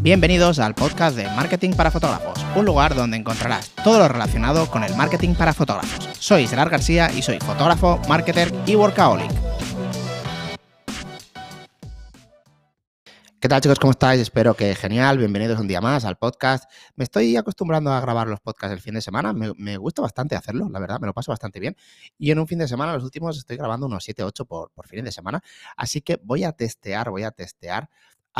Bienvenidos al podcast de Marketing para Fotógrafos, un lugar donde encontrarás todo lo relacionado con el marketing para fotógrafos. Soy Gerard García y soy fotógrafo, marketer y workaholic. ¿Qué tal chicos? ¿Cómo estáis? Espero que genial. Bienvenidos un día más al podcast. Me estoy acostumbrando a grabar los podcasts el fin de semana. Me, gusta bastante hacerlo, la verdad, me lo paso bastante bien. Y en un fin de semana, los últimos, estoy grabando unos 7, 8 por, por fin de semana. Así que voy a testear, voy a testear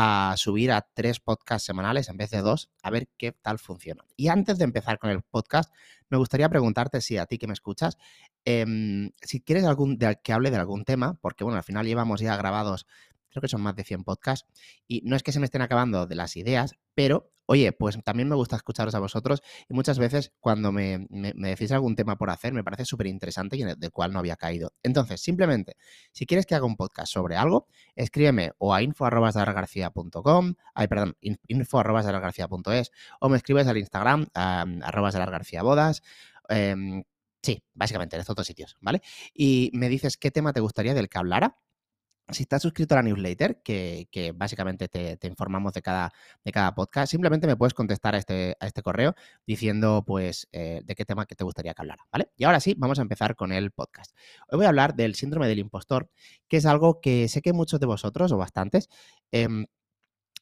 a subir a tres podcasts semanales en vez de dos, a ver qué tal funciona. Y antes de empezar con el podcast, me gustaría preguntarte si a ti que me escuchas, em, si quieres algún, que hable de algún tema, porque bueno, al final llevamos ya grabados creo que son más de 100 podcasts, y no es que se me estén acabando de las ideas, pero oye, pues también me gusta escucharos a vosotros y muchas veces cuando me, decís algún tema por hacer me parece súper interesante y del cual no había caído. Entonces, simplemente, si quieres que haga un podcast sobre algo, escríbeme o a info.garcía.com, ay, perdón, info.garcía.es o me escribes al Instagram, a, arroba bodas. Em, sí, básicamente en estos dos sitios, ¿vale? Y me dices qué tema te gustaría del que hablara si estás suscrito a la newsletter, que, básicamente te, informamos de cada, de cada podcast, simplemente me puedes contestar a este, este correo diciendo, pues, eh, de qué tema que te gustaría que hablara, ¿vale? Y ahora sí, vamos a empezar con el podcast. Hoy voy a hablar del síndrome del impostor, que es algo que sé que muchos de vosotros, o bastantes, em,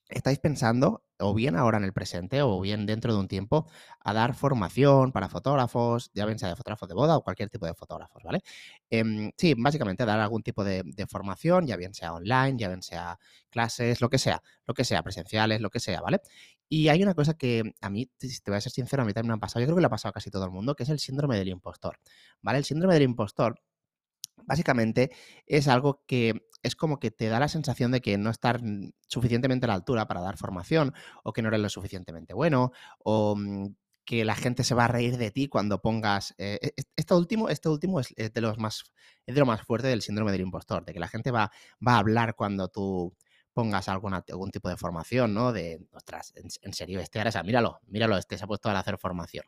estáis pensando, o bien ahora en el presente, o bien dentro de un tiempo, a dar formación para fotógrafos, ya bien sea de fotógrafos de boda o cualquier tipo de fotógrafos, ¿vale? Em, sí, básicamente dar algún tipo de, formación, ya bien sea online, ya bien sea clases, lo que sea, lo que sea, presenciales, lo que sea, ¿vale? Y hay una cosa que a mí, si te voy a ser sincero, a mí también me ha pasado, yo creo que le ha pasado casi todo el mundo, que es el síndrome del impostor, ¿vale? El síndrome del impostor básicamente es algo que es como que te da la sensación de que no estar suficientemente a la altura para dar formación o que no eres lo suficientemente bueno o mm, que la gente se va a reír de ti cuando pongas eh, e, este último último es, de los más es de lo más fuerte del síndrome del impostor de que la gente va, va a hablar cuando tú pongas alguna, algún tipo de formación, ¿no? De, ostras, en, serio, este ahora, míralo, míralo, este se ha puesto a hacer formación.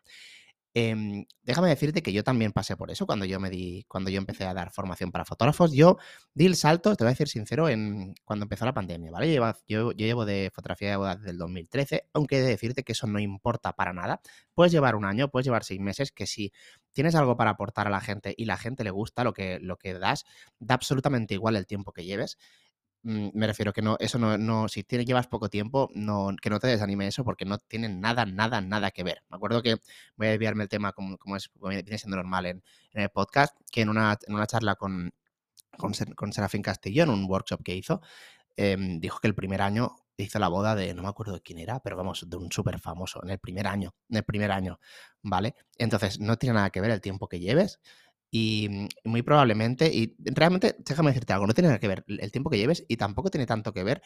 Em, déjame decirte que yo también pasé por eso cuando yo me di, cuando yo empecé a dar formación para fotógrafos. Yo di el salto, te voy a decir sincero, en cuando empezó la pandemia, ¿vale? Yo, llevo de fotografía de boda desde el 2013, aunque he de decirte que eso no importa para nada. Puedes llevar un año, puedes llevar seis meses, que si tienes algo para aportar a la gente y la gente le gusta lo que, lo que das, da absolutamente igual el tiempo que lleves. Mm, me refiero que no, eso no, no si tienes, llevas poco tiempo, no, que no te desanime eso porque no tiene nada, nada, nada que ver. Me acuerdo que voy a desviarme el tema como, como es, viene siendo normal en, el podcast, que en una, en una charla con, con, Serafín Castillo, en un workshop que hizo, em, dijo que el primer año hizo la boda de, no me acuerdo de quién era, pero vamos, de un súper famoso, en el primer año, en el primer año, ¿vale? Entonces, no tiene nada que ver el tiempo que lleves, y mm, muy probablemente, y realmente, déjame decirte algo, no tiene nada que ver el tiempo que lleves y tampoco tiene tanto que ver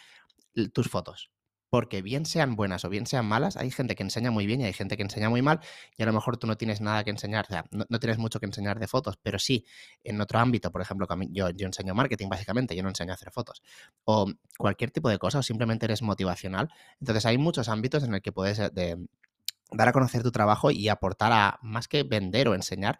tus fotos. Porque bien sean buenas o bien sean malas, hay gente que enseña muy bien y hay gente que enseña muy mal, y a lo mejor tú no tienes nada que enseñar, o sea, no, tienes mucho que enseñar de fotos, pero sí en otro ámbito, por ejemplo, yo, enseño marketing básicamente, yo no enseño a hacer fotos, o cualquier tipo de cosa, o simplemente eres motivacional. Entonces hay muchos ámbitos en el que puedes de, dar a conocer tu trabajo y aportar a, más que vender o enseñar,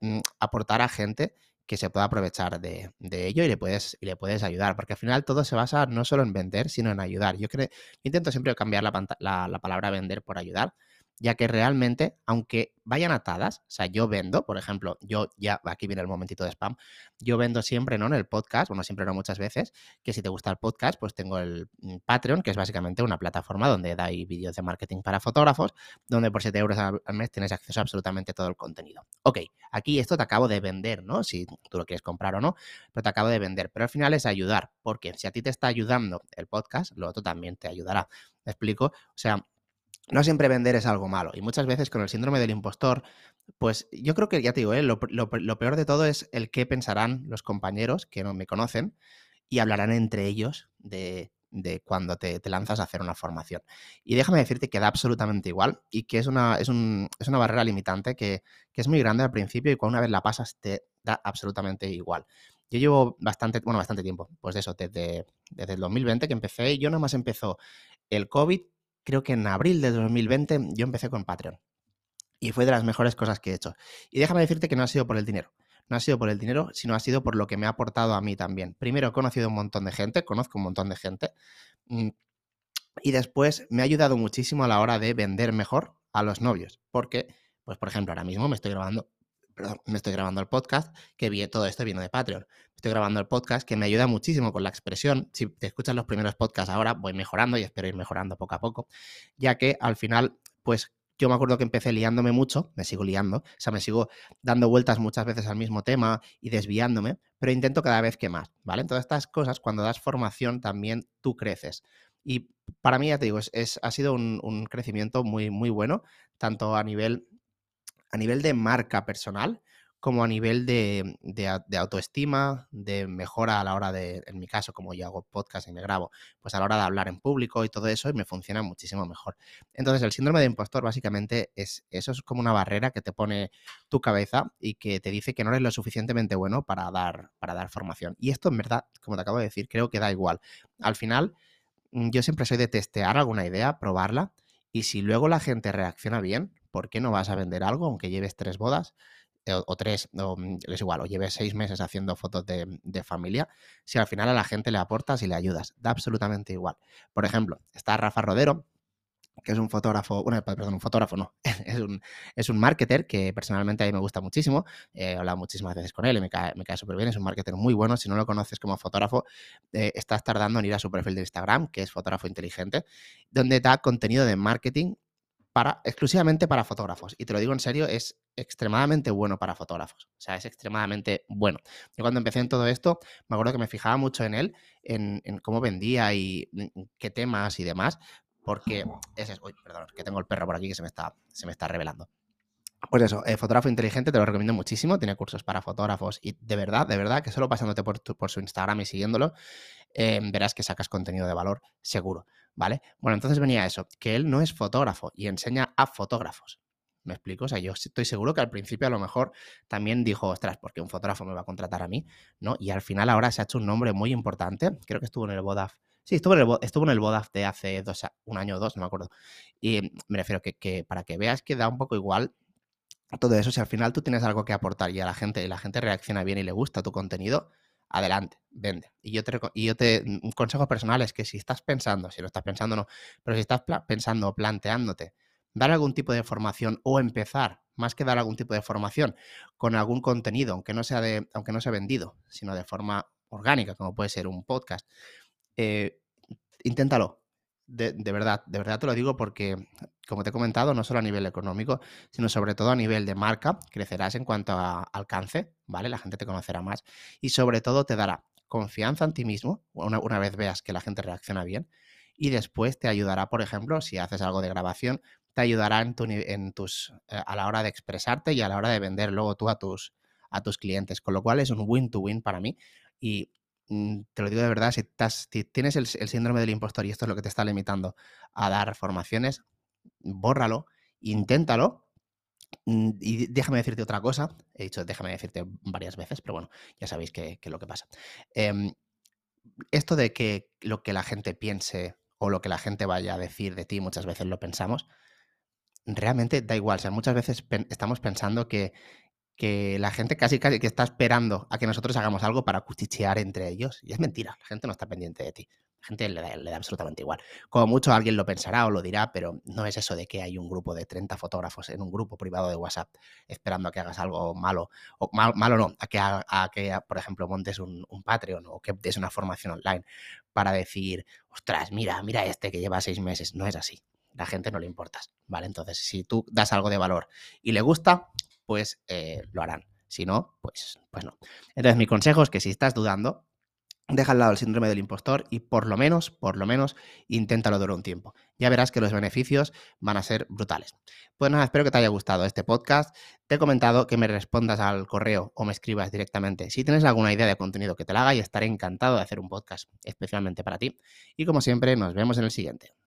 mm, aportar a gente que se pueda aprovechar de, ello y le, puedes, y le puedes ayudar, porque al final todo se basa no solo en vender, sino en ayudar. Yo creo, intento siempre cambiar la, la palabra vender por ayudar, ya que realmente, aunque vayan atadas, o sea, yo vendo, por ejemplo, yo ya, aquí viene el momentito de spam, yo vendo siempre, ¿no? En el podcast, bueno, siempre no muchas veces, que si te gusta el podcast, pues tengo el mm, Patreon, que es básicamente una plataforma donde da vídeos de marketing para fotógrafos, donde por 7 euros al mes tienes acceso a absolutamente todo el contenido. Ok, aquí esto te acabo de vender, ¿no? Si tú lo quieres comprar o no, pero te acabo de vender, pero al final es ayudar, porque si a ti te está ayudando el podcast, lo otro también te ayudará. ¿Me explico? O sea, no siempre vender es algo malo. Y muchas veces con el síndrome del impostor, pues yo creo que, ya te digo, ¿eh? lo, peor de todo es el qué pensarán los compañeros que no me conocen y hablarán entre ellos de, cuando te, lanzas a hacer una formación. Y déjame decirte que da absolutamente igual y que es una, es, una barrera limitante que, es muy grande al principio y cuando una vez la pasas te da absolutamente igual. Yo llevo bastante, bueno, bastante tiempo, pues eso, desde, desde el 2020 que empecé, yo nada más empezó el COVID creo que en abril de 2020 yo empecé con Patreon. Y fue de las mejores cosas que he hecho. Y déjame decirte que no ha sido por el dinero. No ha sido por el dinero, sino ha sido por lo que me ha aportado a mí también. Primero, he conocido un montón de gente, conozco un montón de gente. Mm, Y después me ha ayudado muchísimo a la hora de vender mejor a los novios, porque, pues por ejemplo, ahora mismo me estoy grabando, perdón, me estoy grabando el podcast, que todo esto viene de Patreon. Estoy grabando el podcast que me ayuda muchísimo con la expresión. Si te escuchas los primeros podcasts ahora, voy mejorando y espero ir mejorando poco a poco, ya que al final, pues yo me acuerdo que empecé liándome mucho, me sigo liando, o sea, me sigo dando vueltas muchas veces al mismo tema y desviándome, pero intento cada vez que más, ¿vale? En todas estas cosas, cuando das formación, también tú creces. Y para mí, ya te digo, es, ha sido un, un, crecimiento muy, muy bueno, tanto a nivel, a nivel de marca personal, como a nivel de, autoestima, de mejora a la hora de, en mi caso, como yo hago podcast y me grabo, pues a la hora de hablar en público y todo eso, y me funciona muchísimo mejor. Entonces, el síndrome de impostor básicamente es eso, es como una barrera que te pone tu cabeza y que te dice que no eres lo suficientemente bueno para dar, para dar formación. Y esto, en verdad, como te acabo de decir, creo que da igual. Al final, mm, yo siempre soy de testear alguna idea, probarla, y si luego la gente reacciona bien, ¿por qué no vas a vender algo aunque lleves tres bodas? o, tres, o, mm, es igual, o lleves seis meses haciendo fotos de, de, familia, si al final a la gente le aportas y le ayudas, da absolutamente igual. Por ejemplo, está Rafa Rodero, que es un fotógrafo, perdón, un fotógrafo no, es un, es un marketer que personalmente a mí me gusta muchísimo, he hablado muchísimas veces con él y me cae, me cae súper bien, es un marketer muy bueno, si no lo conoces como fotógrafo, eh, estás tardando en ir a su perfil de Instagram, que es fotógrafo inteligente, donde da contenido de marketing para, exclusivamente para fotógrafos. Y te lo digo en serio, es extremadamente bueno para fotógrafos. O sea, es extremadamente bueno. Yo cuando empecé en todo esto, me acuerdo que me fijaba mucho en él, en, cómo vendía y qué temas y demás, porque ese es... Uy, perdón, que tengo el perro por aquí que se me está, se me está revelando. Pues eso, eh, fotógrafo inteligente te lo recomiendo muchísimo, tiene cursos para fotógrafos y de verdad, de verdad, que solo pasándote por, por su Instagram y siguiéndolo, eh, verás que sacas contenido de valor seguro, ¿vale? Bueno, entonces venía eso, que él no es fotógrafo y enseña a fotógrafos. ¿Me explico? O sea, yo estoy seguro que al principio a lo mejor también dijo, ostras, porque un fotógrafo me va a contratar a mí, ¿no? Y al final ahora se ha hecho un nombre muy importante, creo que estuvo en el BODAF. Sí, estuvo en el, estuvo en el BODAF de hace dos, un año o dos, no me acuerdo. Y me refiero que, que para que veas que da un poco igual todo eso, si al final tú tienes algo que aportar y a la gente, y la gente reacciona bien y le gusta tu contenido, adelante, vende. Y yo te, y yo te un consejo personal es que si estás pensando, si lo estás pensando no, pero si estás pensando o planteándote dar algún tipo de formación o empezar, más que dar algún tipo de formación, con algún contenido, aunque no sea de, aunque no sea vendido, sino de forma orgánica, como puede ser un podcast, eh, inténtalo, de, verdad, de verdad te lo digo porque, como te he comentado, no solo a nivel económico, sino sobre todo a nivel de marca, crecerás en cuanto a alcance, ¿vale? La gente te conocerá más y sobre todo te dará confianza en ti mismo, una, una vez veas que la gente reacciona bien, y después te ayudará, por ejemplo, si haces algo de grabación, te ayudará en, tu, en tus, eh, a la hora de expresarte y a la hora de vender luego tú a tus, a tus clientes, con lo cual es un win-to-win -win para mí y te lo digo de verdad, si, tienes el, síndrome del impostor y esto es lo que te está limitando a dar formaciones, bórralo, inténtalo. Mm, y déjame decirte otra cosa, he dicho déjame decirte varias veces, pero bueno, ya sabéis que, es lo que pasa. Em, esto de que lo que la gente piense o lo que la gente vaya a decir de ti, muchas veces lo pensamos, realmente da igual. O sea, muchas veces estamos pensando que, que la gente casi casi que está esperando a que nosotros hagamos algo para cuchichear entre ellos. Y es mentira, la gente no está pendiente de ti. La gente le da, absolutamente igual. Como mucho alguien lo pensará o lo dirá, pero no es eso de que hay un grupo de 30 fotógrafos en un grupo privado de WhatsApp esperando a que hagas algo malo. O malo no, a que, a, que por ejemplo, montes un, un, Patreon o que des una formación online para decir, ostras, mira, mira este que lleva seis meses. No es así. La gente no le importas, ¿vale? Entonces, si tú das algo de valor y le gusta, pues eh, lo harán. Si no, pues, pues no. Entonces, mi consejo es que si estás dudando, deja al lado el síndrome del impostor y por lo menos, por lo menos, inténtalo durante un tiempo. Ya verás que los beneficios van a ser brutales. Pues nada, espero que te haya gustado este podcast. Te he comentado que me respondas al correo o me escribas directamente. Si tienes alguna idea de contenido que te la haga y estaré encantado de hacer un podcast especialmente para ti. Y como siempre, nos vemos en el siguiente.